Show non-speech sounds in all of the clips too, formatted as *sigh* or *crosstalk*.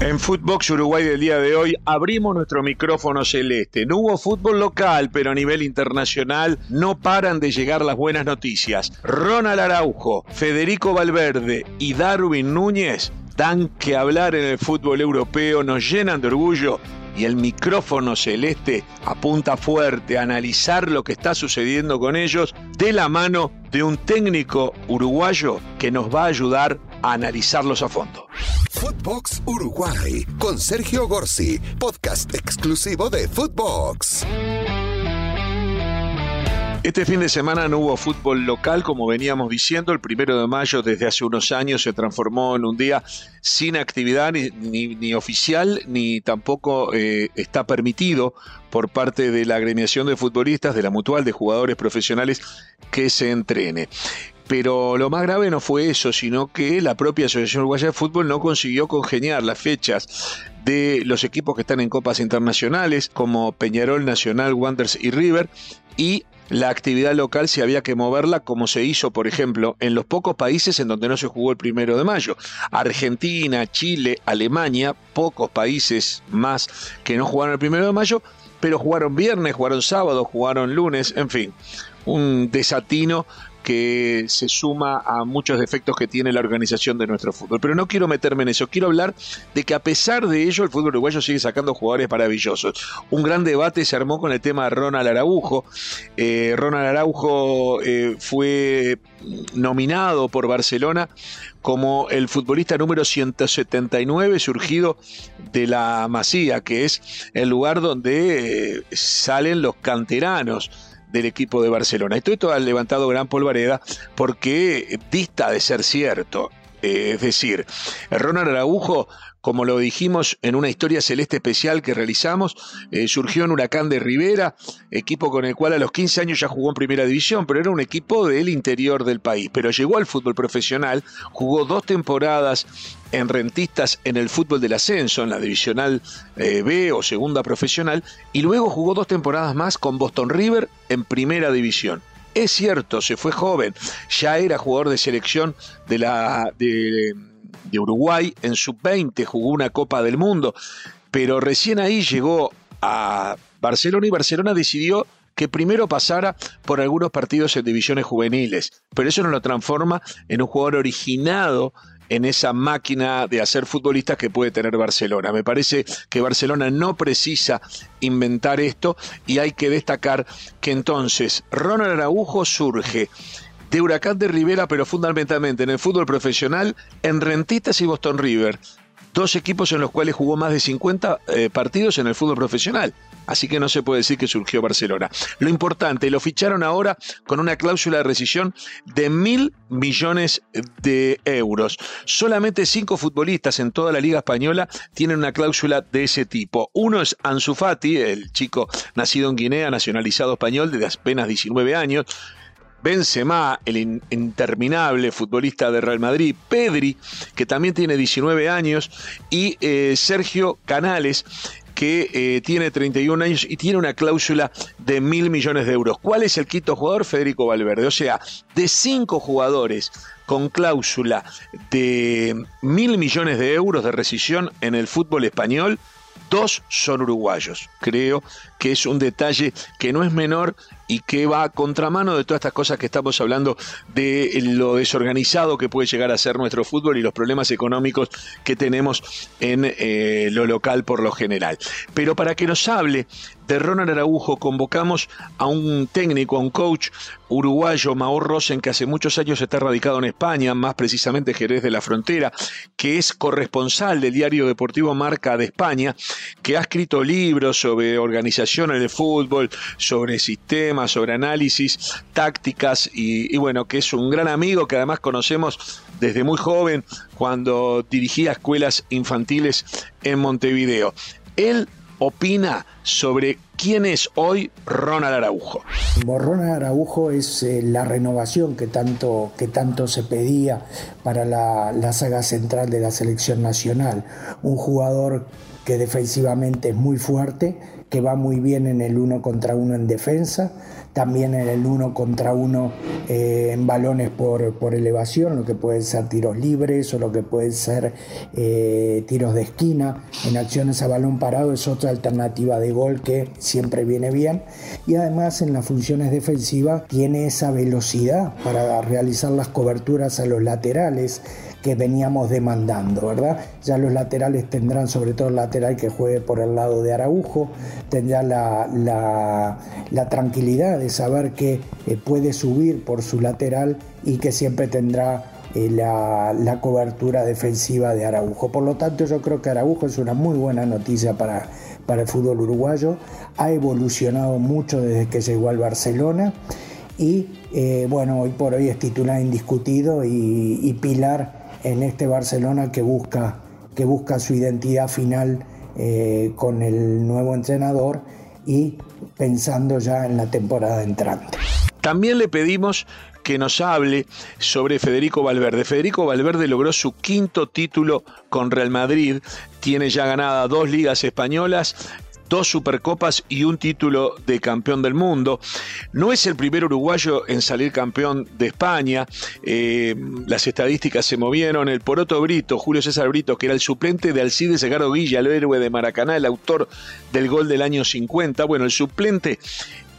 En Footbox Uruguay del día de hoy abrimos nuestro micrófono celeste. No hubo fútbol local, pero a nivel internacional no paran de llegar las buenas noticias. Ronald Araujo, Federico Valverde y Darwin Núñez dan que hablar en el fútbol europeo, nos llenan de orgullo y el micrófono celeste apunta fuerte a analizar lo que está sucediendo con ellos de la mano de un técnico uruguayo que nos va a ayudar a analizarlos a fondo. Footbox Uruguay con Sergio Gorsi, podcast exclusivo de Footbox. Este fin de semana no hubo fútbol local, como veníamos diciendo. El primero de mayo, desde hace unos años, se transformó en un día sin actividad ni, oficial, ni tampoco eh, está permitido por parte de la agremiación de futbolistas, de la mutual de jugadores profesionales, que se entrene. Pero lo más grave no fue eso, sino que la propia Asociación Uruguaya de Fútbol no consiguió congeniar las fechas de los equipos que están en copas internacionales, como Peñarol, Nacional, Wanderers y River, y la actividad local si había que moverla, como se hizo, por ejemplo, en los pocos países en donde no se jugó el primero de mayo. Argentina, Chile, Alemania, pocos países más que no jugaron el primero de mayo, pero jugaron viernes, jugaron sábado, jugaron lunes, en fin, un desatino que se suma a muchos defectos que tiene la organización de nuestro fútbol. Pero no quiero meterme en eso, quiero hablar de que a pesar de ello el fútbol uruguayo sigue sacando jugadores maravillosos. Un gran debate se armó con el tema de Ronald Araujo. Eh, Ronald Araujo eh, fue nominado por Barcelona como el futbolista número 179 surgido de la Masía, que es el lugar donde eh, salen los canteranos del equipo de Barcelona. Esto, esto ha levantado gran polvareda porque dista de ser cierto. Eh, es decir, Ronald Araujo como lo dijimos en una historia celeste especial que realizamos, eh, surgió en Huracán de Rivera, equipo con el cual a los 15 años ya jugó en primera división, pero era un equipo del interior del país. Pero llegó al fútbol profesional, jugó dos temporadas en rentistas en el fútbol del ascenso, en la divisional eh, B o segunda profesional, y luego jugó dos temporadas más con Boston River en primera división. Es cierto, se fue joven, ya era jugador de selección de la, de, de Uruguay, en sub-20 jugó una Copa del Mundo, pero recién ahí llegó a Barcelona y Barcelona decidió que primero pasara por algunos partidos en divisiones juveniles, pero eso no lo transforma en un jugador originado en esa máquina de hacer futbolistas que puede tener Barcelona. Me parece que Barcelona no precisa inventar esto y hay que destacar que entonces Ronald Araujo surge de Huracán de Rivera, pero fundamentalmente en el fútbol profesional, en Rentistas y Boston River. Dos equipos en los cuales jugó más de 50 eh, partidos en el fútbol profesional. Así que no se puede decir que surgió Barcelona. Lo importante, lo ficharon ahora con una cláusula de rescisión de mil millones de euros. Solamente cinco futbolistas en toda la Liga Española tienen una cláusula de ese tipo. Uno es Ansu Fati, el chico nacido en Guinea, nacionalizado español desde apenas 19 años. Benzema, el interminable futbolista de Real Madrid, Pedri, que también tiene 19 años, y eh, Sergio Canales, que eh, tiene 31 años y tiene una cláusula de mil millones de euros. ¿Cuál es el quinto jugador? Federico Valverde. O sea, de cinco jugadores con cláusula de mil millones de euros de rescisión en el fútbol español, dos son uruguayos. Creo que es un detalle que no es menor y que va a contramano de todas estas cosas que estamos hablando de lo desorganizado que puede llegar a ser nuestro fútbol y los problemas económicos que tenemos en eh, lo local por lo general. Pero para que nos hable de Ronald Araujo convocamos a un técnico, a un coach uruguayo, Maur Rosen, que hace muchos años está radicado en España, más precisamente Jerez de la Frontera, que es corresponsal del diario deportivo Marca de España, que ha escrito libros sobre de fútbol, sobre sistemas, sobre análisis, tácticas, y, y bueno, que es un gran amigo que además conocemos desde muy joven cuando dirigía escuelas infantiles en Montevideo. Él opina sobre quién es hoy Ronald Araujo. Ronald Araujo es eh, la renovación que tanto, que tanto se pedía para la, la saga central de la selección nacional. Un jugador que defensivamente es muy fuerte, que va muy bien en el uno contra uno en defensa, también en el uno contra uno eh, en balones por, por, elevación, lo que pueden ser tiros libres o lo que pueden ser eh, tiros de esquina. En acciones a balón parado es otra alternativa de gol que siempre viene bien. Y además en las funciones defensivas tiene esa velocidad para realizar las coberturas a los laterales que veníamos demandando, ¿verdad? Ya los laterales tendrán, sobre todo el lateral que juegue por el lado de Araujo, tendrá la, la, tranquilidad de saber que eh, puede subir por su lateral y que siempre tendrá eh, la, la, cobertura defensiva de Araujo. Por lo tanto, yo creo que Araujo es una muy buena noticia para, para el fútbol uruguayo. Ha evolucionado mucho desde que llegó al Barcelona y eh, bueno, hoy por hoy es titular indiscutido y, y pilar en este Barcelona que busca, que busca su identidad final eh, con el nuevo entrenador y pensando ya en la temporada entrante. También le pedimos que nos hable sobre Federico Valverde. Federico Valverde logró su quinto título con Real Madrid, tiene ya ganada dos ligas españolas, dos Supercopas y un título de campeón del mundo. No es el primer uruguayo en salir campeón de España. Eh, las estadísticas se movieron. El Poroto Brito, Julio César Brito, que era el suplente de Alcides Edgardo Guilla, el héroe de Maracaná, el autor del gol del año 50. Bueno, el suplente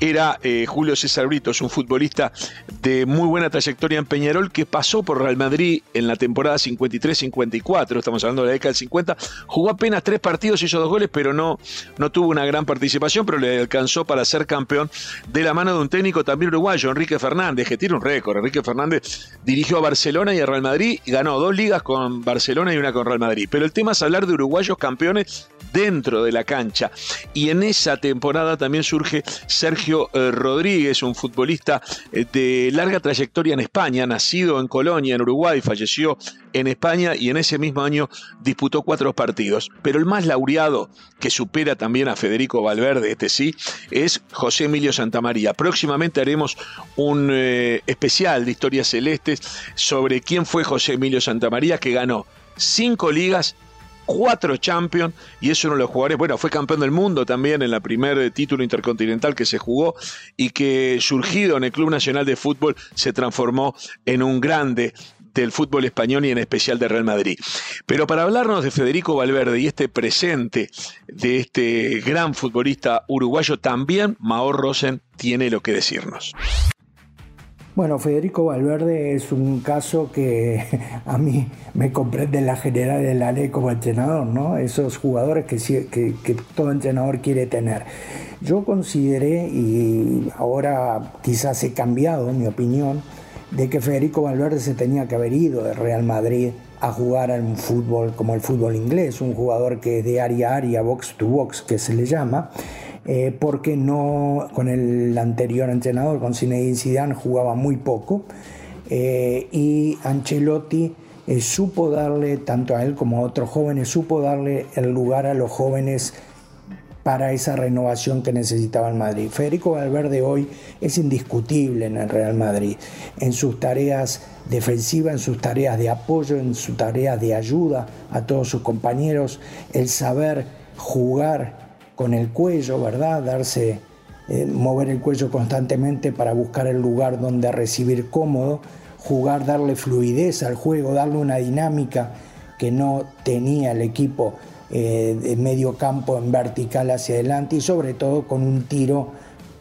era eh, Julio César Brito, es un futbolista de muy buena trayectoria en Peñarol que pasó por Real Madrid en la temporada 53-54, estamos hablando de la década del 50, jugó apenas tres partidos, hizo dos goles, pero no, no tuvo una gran participación, pero le alcanzó para ser campeón de la mano de un técnico también uruguayo, Enrique Fernández, que tiene un récord. Enrique Fernández dirigió a Barcelona y a Real Madrid y ganó dos ligas con Barcelona y una con Real Madrid. Pero el tema es hablar de uruguayos campeones dentro de la cancha. Y en esa temporada también surge Sergio eh, Rodríguez, un futbolista eh, de larga trayectoria en España, nacido en Colonia, en Uruguay, falleció en España y en ese mismo año disputó cuatro partidos. Pero el más laureado, que supera también a Federico Valverde, este sí, es José Emilio Santamaría. Próximamente haremos un eh, especial de historias celestes sobre quién fue José Emilio Santamaría, que ganó cinco ligas cuatro Champions y es uno de los jugadores, bueno, fue campeón del mundo también en la primer título intercontinental que se jugó y que surgido en el Club Nacional de Fútbol se transformó en un grande del fútbol español y en especial de Real Madrid. Pero para hablarnos de Federico Valverde y este presente de este gran futbolista uruguayo, también Mao Rosen tiene lo que decirnos. Bueno, Federico Valverde es un caso que *laughs* a mí me comprende la general de la ley como entrenador, ¿no? Esos jugadores que, que, todo entrenador quiere tener. Yo consideré, y ahora quizás he cambiado mi opinión, de que Federico Valverde se tenía que haber ido de Real Madrid a jugar en un fútbol como el fútbol inglés, un jugador que es de área a área, box to box, que se le llama, eh, porque no con el anterior entrenador, con Zinedine Zidane, jugaba muy poco eh, y Ancelotti eh, supo darle, tanto a él como a otros jóvenes, supo darle el lugar a los jóvenes para esa renovación que necesitaba el Madrid. Federico Valverde hoy es indiscutible en el Real Madrid, en sus tareas defensivas, en sus tareas de apoyo, en sus tareas de ayuda a todos sus compañeros, el saber jugar con el cuello, ¿verdad? Darse, eh, mover el cuello constantemente para buscar el lugar donde recibir cómodo, jugar, darle fluidez al juego, darle una dinámica que no tenía el equipo eh, de medio campo en vertical hacia adelante y sobre todo con un tiro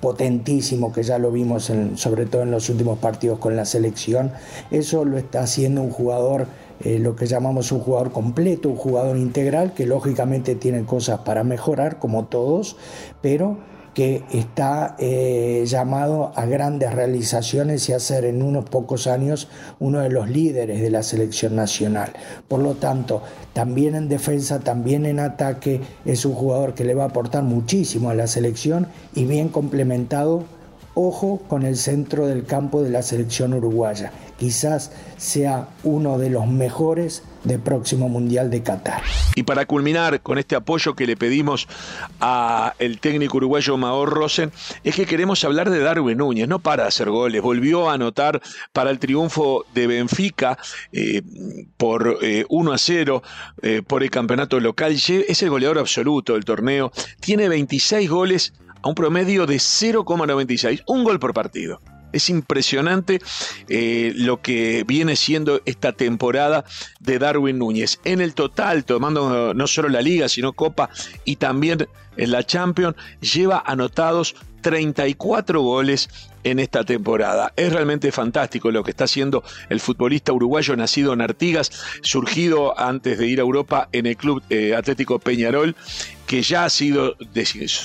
potentísimo que ya lo vimos sobre todo en los últimos partidos con la selección. Eso lo está haciendo un jugador eh, lo que llamamos un jugador completo, un jugador integral, que lógicamente tiene cosas para mejorar, como todos, pero que está eh, llamado a grandes realizaciones y a ser en unos pocos años uno de los líderes de la selección nacional. Por lo tanto, también en defensa, también en ataque, es un jugador que le va a aportar muchísimo a la selección y bien complementado Ojo con el centro del campo de la selección uruguaya. Quizás sea uno de los mejores del próximo Mundial de Qatar. Y para culminar con este apoyo que le pedimos a el técnico uruguayo Maor Rosen, es que queremos hablar de Darwin Núñez, no para hacer goles, volvió a anotar para el triunfo de Benfica eh, por 1 eh, a 0 eh, por el campeonato local, es el goleador absoluto del torneo, tiene 26 goles a un promedio de 0,96, un gol por partido. Es impresionante eh, lo que viene siendo esta temporada de Darwin Núñez. En el total, tomando no solo la liga, sino Copa y también en la Champions, lleva anotados 34 goles en esta temporada. Es realmente fantástico lo que está haciendo el futbolista uruguayo nacido en Artigas, surgido antes de ir a Europa en el Club eh, Atlético Peñarol que ya ha sido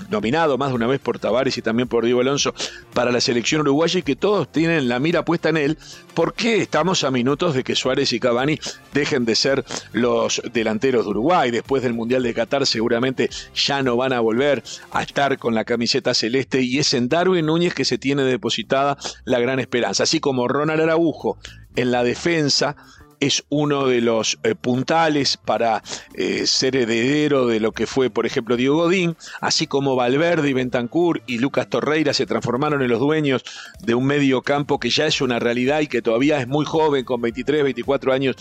nominado más de una vez por Tavares y también por Diego Alonso para la selección uruguaya y que todos tienen la mira puesta en él, porque estamos a minutos de que Suárez y Cavani dejen de ser los delanteros de Uruguay. Después del Mundial de Qatar seguramente ya no van a volver a estar con la camiseta celeste y es en Darwin Núñez que se tiene depositada la gran esperanza. Así como Ronald Araujo en la defensa, es uno de los eh, puntales para eh, ser heredero de lo que fue, por ejemplo, Diego Godín, así como Valverde y Bentancur y Lucas Torreira se transformaron en los dueños de un medio campo que ya es una realidad y que todavía es muy joven, con 23, 24 años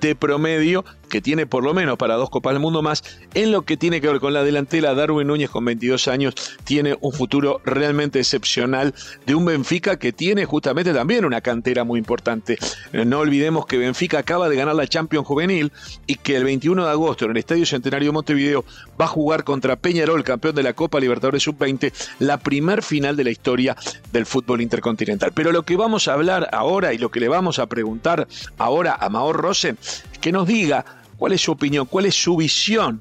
de promedio, que tiene por lo menos para dos Copas del Mundo más. En lo que tiene que ver con la delantera, Darwin Núñez con 22 años tiene un futuro realmente excepcional de un Benfica que tiene justamente también una cantera muy importante. No olvidemos que Benfica acaba de ganar la Champions Juvenil y que el 21 de agosto en el Estadio Centenario de Montevideo va a jugar contra Peñarol, campeón de la Copa Libertadores Sub-20, la primer final de la historia del fútbol intercontinental. Pero lo que vamos a hablar ahora y lo que le vamos a preguntar ahora a Maor Rosen, que nos diga ¿Cuál es su opinión? ¿Cuál es su visión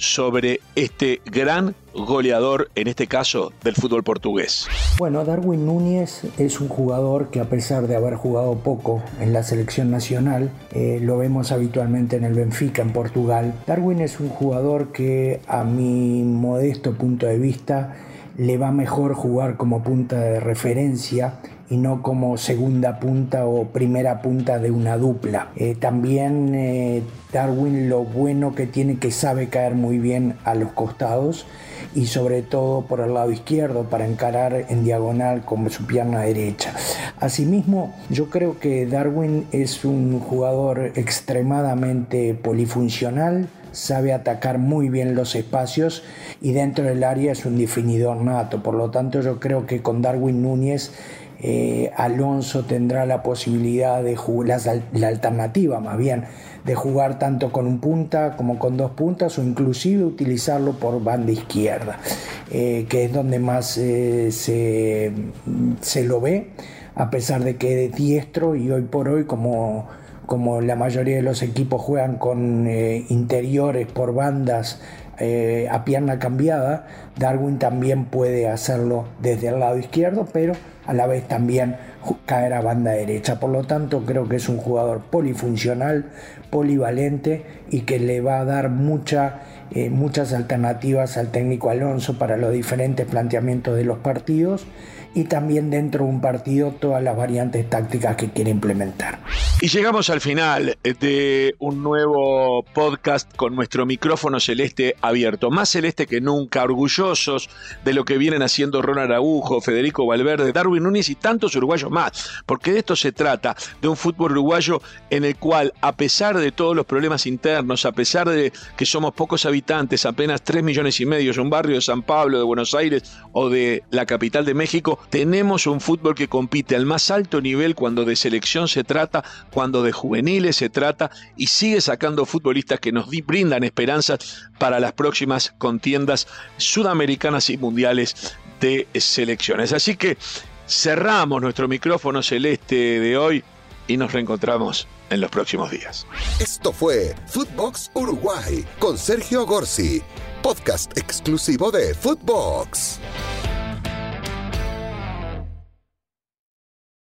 sobre este gran goleador, en este caso, del fútbol portugués? Bueno, Darwin Núñez es un jugador que a pesar de haber jugado poco en la selección nacional, eh, lo vemos habitualmente en el Benfica, en Portugal. Darwin es un jugador que a mi modesto punto de vista le va mejor jugar como punta de referencia y no como segunda punta o primera punta de una dupla. Eh, también eh, Darwin lo bueno que tiene que sabe caer muy bien a los costados y sobre todo por el lado izquierdo para encarar en diagonal con su pierna derecha. Asimismo, yo creo que Darwin es un jugador extremadamente polifuncional, sabe atacar muy bien los espacios y dentro del área es un definidor nato. Por lo tanto, yo creo que con Darwin Núñez eh, Alonso tendrá la posibilidad de jugar, la, alternativa más bien, de jugar tanto con un punta como con dos puntas o inclusive utilizarlo por banda izquierda, eh, que es donde más eh, se, se, lo ve, a pesar de que es diestro y hoy por hoy como, como la mayoría de los equipos juegan con interiores por bandas a pierna cambiada, Darwin también puede hacerlo desde el lado izquierdo, pero a la vez también caer a banda derecha. Por lo tanto, creo que es un jugador polifuncional, polivalente y que le va a dar eh, muchas alternativas al técnico Alonso para los diferentes planteamientos de los partidos y también dentro de un partido todas las variantes tácticas que quiere implementar. Y llegamos al final de un nuevo podcast con nuestro micrófono celeste abierto, más celeste que nunca, orgullosos de lo que vienen haciendo Ron Araujo, Federico Valverde, Darwin Núñez y tantos uruguayos más, porque de esto se trata, de un fútbol uruguayo en el cual, a pesar de todos los problemas internos, a pesar de que somos pocos habitantes, apenas 3 millones y medio, un barrio de San Pablo, de Buenos Aires o de la capital de México, tenemos un fútbol que compite al más alto nivel cuando de selección se trata, cuando de juveniles se trata y sigue sacando futbolistas que nos brindan esperanzas para las próximas contiendas sudamericanas y mundiales de selecciones. Así que cerramos nuestro micrófono celeste de hoy y nos reencontramos en los próximos días. Esto fue Footbox Uruguay con Sergio Gorsi, podcast exclusivo de Footbox.